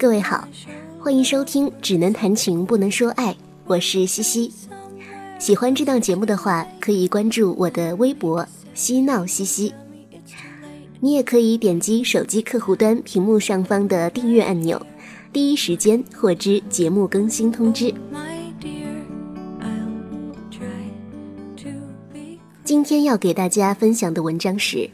各位好，欢迎收听《只能谈情不能说爱》，我是西西。喜欢这档节目的话，可以关注我的微博“嬉闹西西”。你也可以点击手机客户端屏幕上方的订阅按钮，第一时间获知节目更新通知。今天要给大家分享的文章是：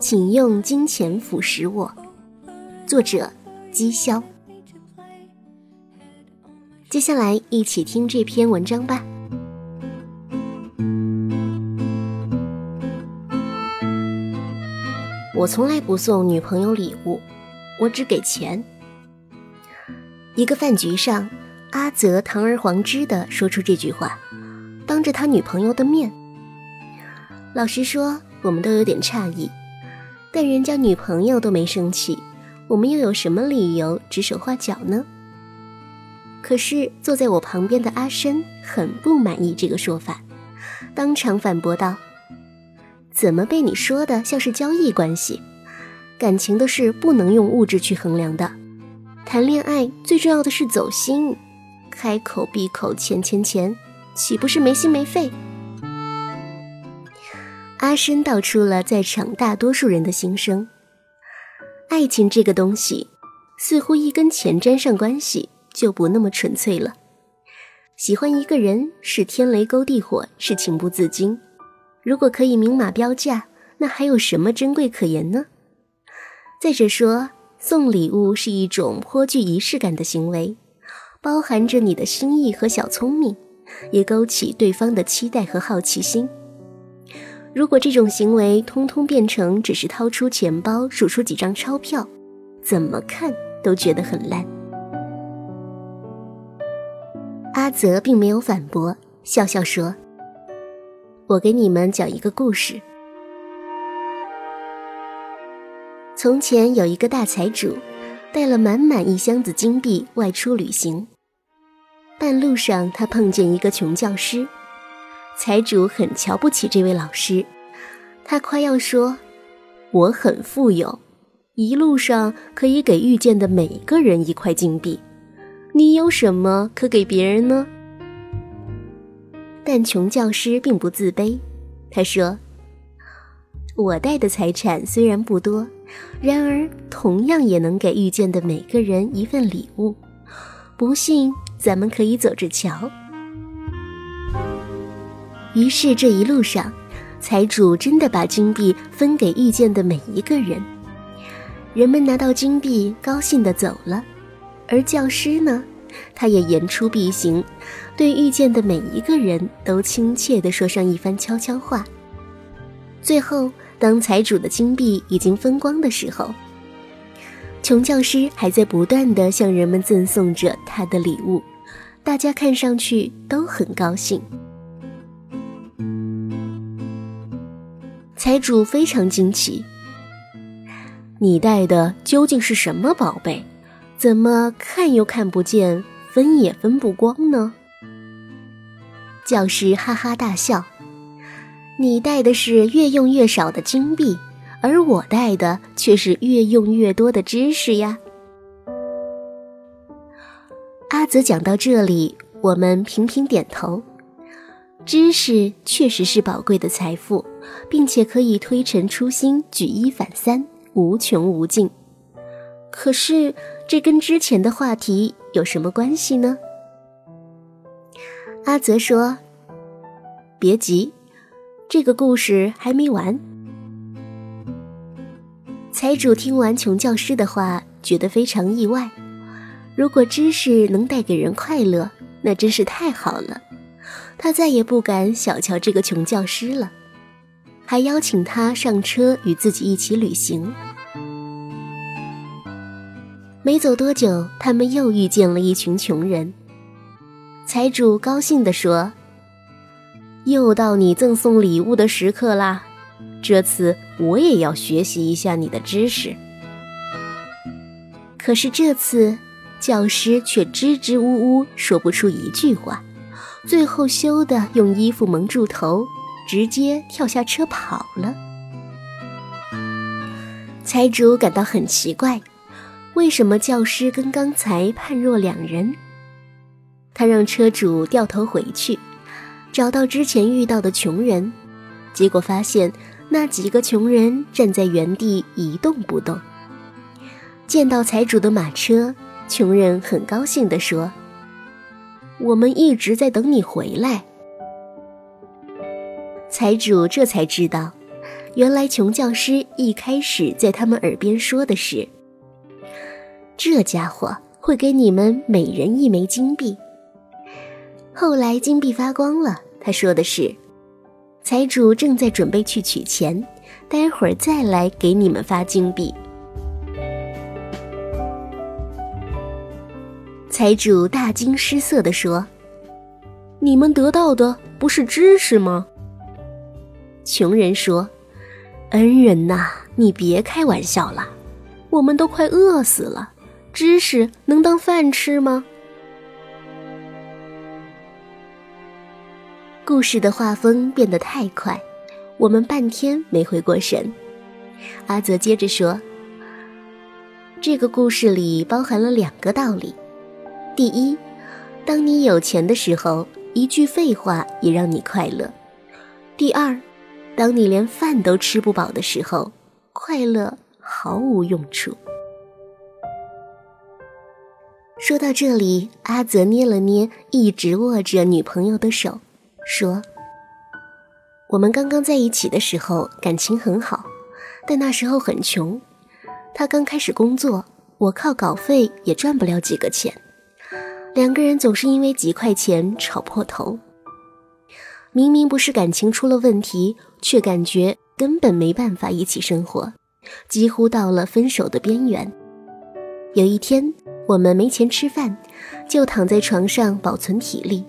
请用金钱腐蚀我。作者。讥笑。接下来一起听这篇文章吧。我从来不送女朋友礼物，我只给钱。一个饭局上，阿泽堂而皇之的说出这句话，当着他女朋友的面。老实说，我们都有点诧异，但人家女朋友都没生气。我们又有什么理由指手画脚呢？可是坐在我旁边的阿深很不满意这个说法，当场反驳道：“怎么被你说的像是交易关系？感情的事不能用物质去衡量的，谈恋爱最重要的是走心，开口闭口钱钱钱，岂不是没心没肺？”阿深道出了在场大多数人的心声。爱情这个东西，似乎一跟钱沾上关系就不那么纯粹了。喜欢一个人是天雷勾地火，是情不自禁。如果可以明码标价，那还有什么珍贵可言呢？再者说，送礼物是一种颇具仪式感的行为，包含着你的心意和小聪明，也勾起对方的期待和好奇心。如果这种行为通通变成只是掏出钱包数出几张钞票，怎么看都觉得很烂。阿泽并没有反驳，笑笑说：“我给你们讲一个故事。从前有一个大财主，带了满满一箱子金币外出旅行，半路上他碰见一个穷教师。”财主很瞧不起这位老师，他夸耀说：“我很富有，一路上可以给遇见的每个人一块金币。你有什么可给别人呢？”但穷教师并不自卑，他说：“我带的财产虽然不多，然而同样也能给遇见的每个人一份礼物。不信，咱们可以走着瞧。”于是这一路上，财主真的把金币分给遇见的每一个人。人们拿到金币，高兴地走了。而教师呢，他也言出必行，对遇见的每一个人都亲切地说上一番悄悄话。最后，当财主的金币已经分光的时候，穷教师还在不断地向人们赠送着他的礼物，大家看上去都很高兴。财主非常惊奇：“你带的究竟是什么宝贝？怎么看又看不见，分也分不光呢？”教师哈哈大笑：“你带的是越用越少的金币，而我带的却是越用越多的知识呀。”阿泽讲到这里，我们频频点头。知识确实是宝贵的财富，并且可以推陈出新、举一反三、无穷无尽。可是，这跟之前的话题有什么关系呢？阿泽说：“别急，这个故事还没完。”财主听完穷教师的话，觉得非常意外。如果知识能带给人快乐，那真是太好了。他再也不敢小瞧这个穷教师了，还邀请他上车与自己一起旅行。没走多久，他们又遇见了一群穷人。财主高兴地说：“又到你赠送礼物的时刻啦！这次我也要学习一下你的知识。”可是这次，教师却支支吾吾说不出一句话。最后羞得用衣服蒙住头，直接跳下车跑了。财主感到很奇怪，为什么教师跟刚才判若两人？他让车主掉头回去，找到之前遇到的穷人，结果发现那几个穷人站在原地一动不动。见到财主的马车，穷人很高兴地说：“我们一直在等你回来。”财主这才知道，原来穷教师一开始在他们耳边说的是：“这家伙会给你们每人一枚金币。”后来金币发光了，他说的是：“财主正在准备去取钱，待会儿再来给你们发金币。”财主大惊失色地说：“你们得到的不是知识吗？”穷人说：“恩人呐，你别开玩笑了，我们都快饿死了，知识能当饭吃吗？”故事的画风变得太快，我们半天没回过神。阿泽接着说：“这个故事里包含了两个道理。第一，当你有钱的时候，一句废话也让你快乐；第二，当你连饭都吃不饱的时候，快乐毫无用处。”说到这里，阿泽捏了捏一直握着女朋友的手。说：“我们刚刚在一起的时候感情很好，但那时候很穷。他刚开始工作，我靠稿费也赚不了几个钱。两个人总是因为几块钱吵破头。明明不是感情出了问题，却感觉根本没办法一起生活，几乎到了分手的边缘。有一天，我们没钱吃饭，就躺在床上保存体力，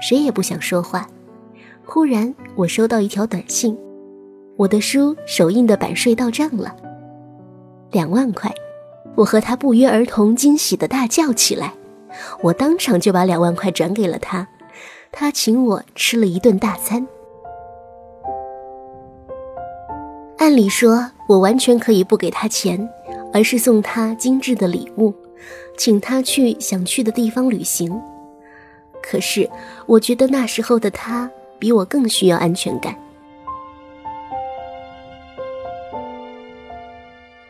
谁也不想说话。”忽然，我收到一条短信，我的书首印的版税到账了，两万块。我和他不约而同惊喜的大叫起来，我当场就把两万块转给了他，他请我吃了一顿大餐。按理说，我完全可以不给他钱，而是送他精致的礼物，请他去想去的地方旅行。可是，我觉得那时候的他。比我更需要安全感。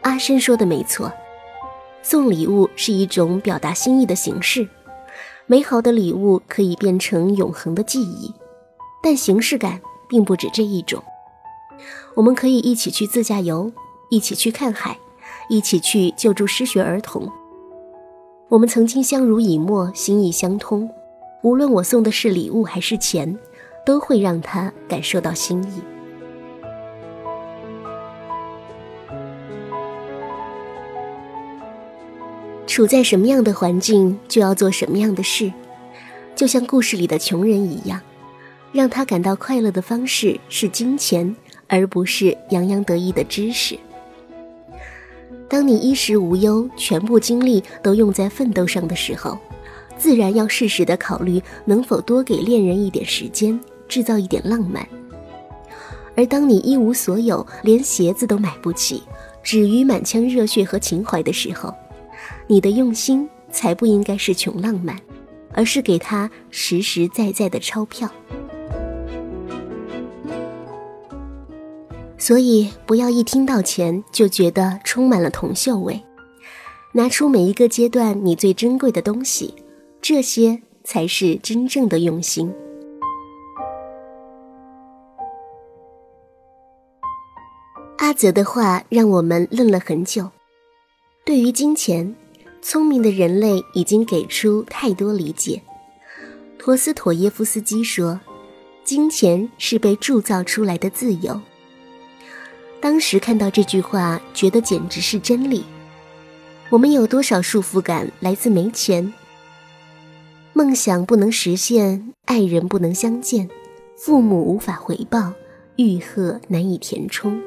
阿深说的没错，送礼物是一种表达心意的形式。美好的礼物可以变成永恒的记忆，但形式感并不止这一种。我们可以一起去自驾游，一起去看海，一起去救助失学儿童。我们曾经相濡以沫，心意相通。无论我送的是礼物还是钱。都会让他感受到心意。处在什么样的环境，就要做什么样的事，就像故事里的穷人一样，让他感到快乐的方式是金钱，而不是洋洋得意的知识。当你衣食无忧，全部精力都用在奋斗上的时候，自然要适时的考虑能否多给恋人一点时间。制造一点浪漫，而当你一无所有，连鞋子都买不起，止于满腔热血和情怀的时候，你的用心才不应该是穷浪漫，而是给他实实在在的钞票。所以，不要一听到钱就觉得充满了铜锈味，拿出每一个阶段你最珍贵的东西，这些才是真正的用心。阿泽的话让我们愣了很久。对于金钱，聪明的人类已经给出太多理解。陀思妥耶夫斯基说：“金钱是被铸造出来的自由。”当时看到这句话，觉得简直是真理。我们有多少束缚感来自没钱？梦想不能实现，爱人不能相见，父母无法回报，欲壑难以填充。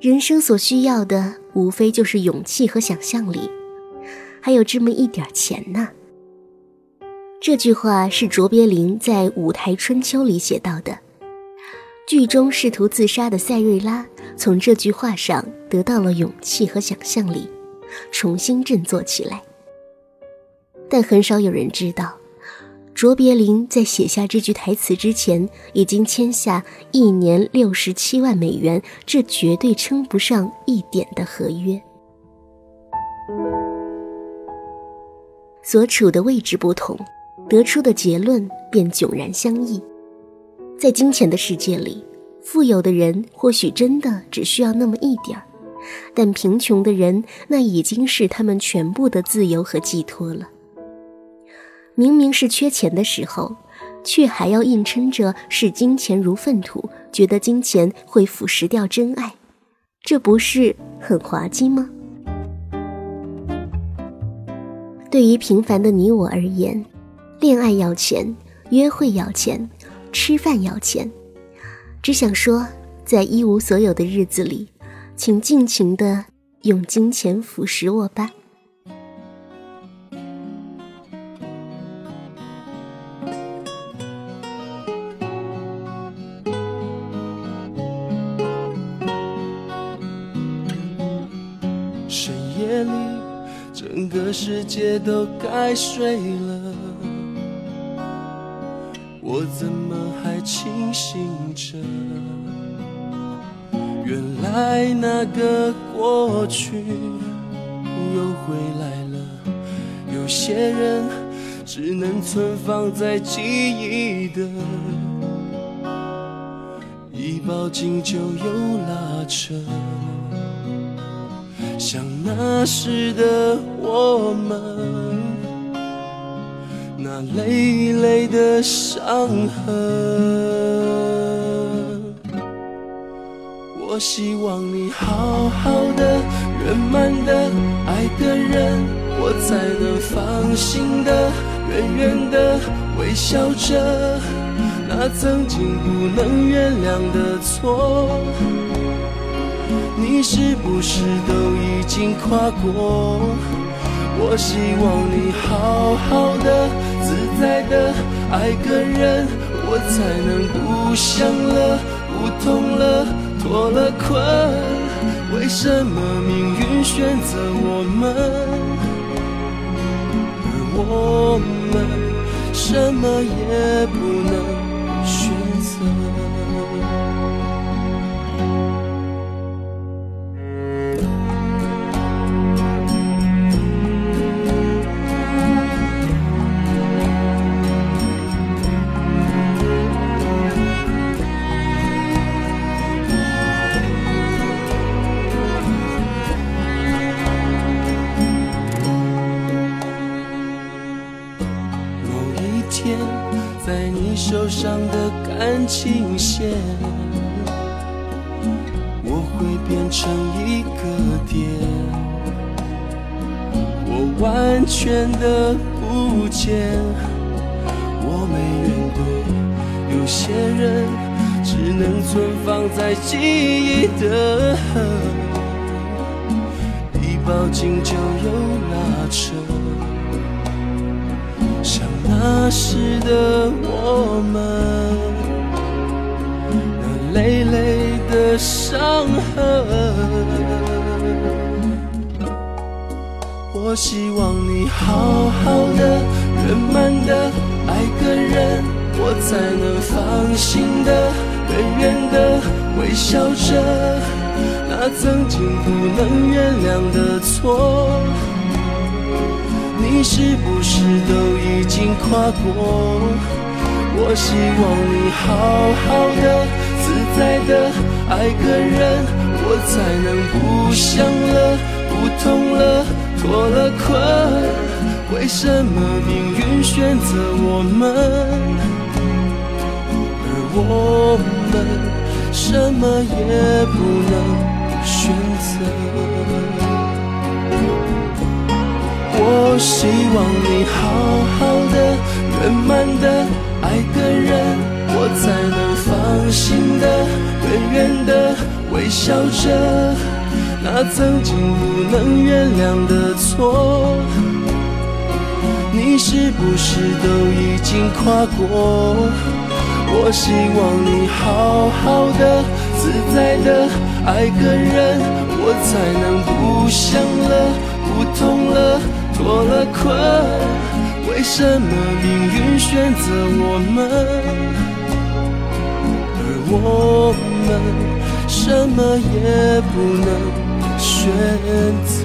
人生所需要的，无非就是勇气和想象力，还有这么一点钱呢。这句话是卓别林在《舞台春秋》里写到的。剧中试图自杀的塞瑞拉，从这句话上得到了勇气和想象力，重新振作起来。但很少有人知道，卓别林在写下这句台词之前，已经签下一年六十七万美元，这绝对称不上一点的合约。所处的位置不同，得出的结论便迥然相异。在金钱的世界里，富有的人或许真的只需要那么一点儿，但贫穷的人那已经是他们全部的自由和寄托了。明明是缺钱的时候，却还要硬撑着视金钱如粪土，觉得金钱会腐蚀掉真爱，这不是很滑稽吗？对于平凡的你我而言，恋爱要钱，约会要钱。吃饭要钱，只想说，在一无所有的日子里，请尽情的用金钱腐蚀我吧。夜里，整个世界都该睡了。我怎么还清醒着？原来那个过去又回来了。有些人只能存放在记忆的，一抱紧就又拉扯，像那时的我们。那累累的伤痕，我希望你好好的、圆满的爱个人，我才能放心的、远远的微笑着。那曾经不能原谅的错，你是不是都经跨过？我希望你好好的、自在的爱个人，我才能不想了、不痛了、脱了困。为什么命运选择我们，而我们什么也不能完全的不见，我没怨怼，有些人只能存放在记忆的河，一抱紧就有拉扯。像那时的我们，那累累的伤痕。我希望你好好的、圆满的爱个人，我才能放心的、远远的微笑着。那曾经不能原谅的错。你是不是都已经跨过？我希望你好好的、自在的爱个人，我才能不想了、不痛了、脱了困。为什么命运选择我们，而我们什么也不能选择？我希望你好好的、圆满的爱个人，我才能放心的、远远的微笑着。那曾经不能原谅的错，你是不是都已经跨过？我希望你好好的、自在的爱个人，我才能不想了、不痛了、脱了困。为什么命运选择我们，而我们什么也不能嗯？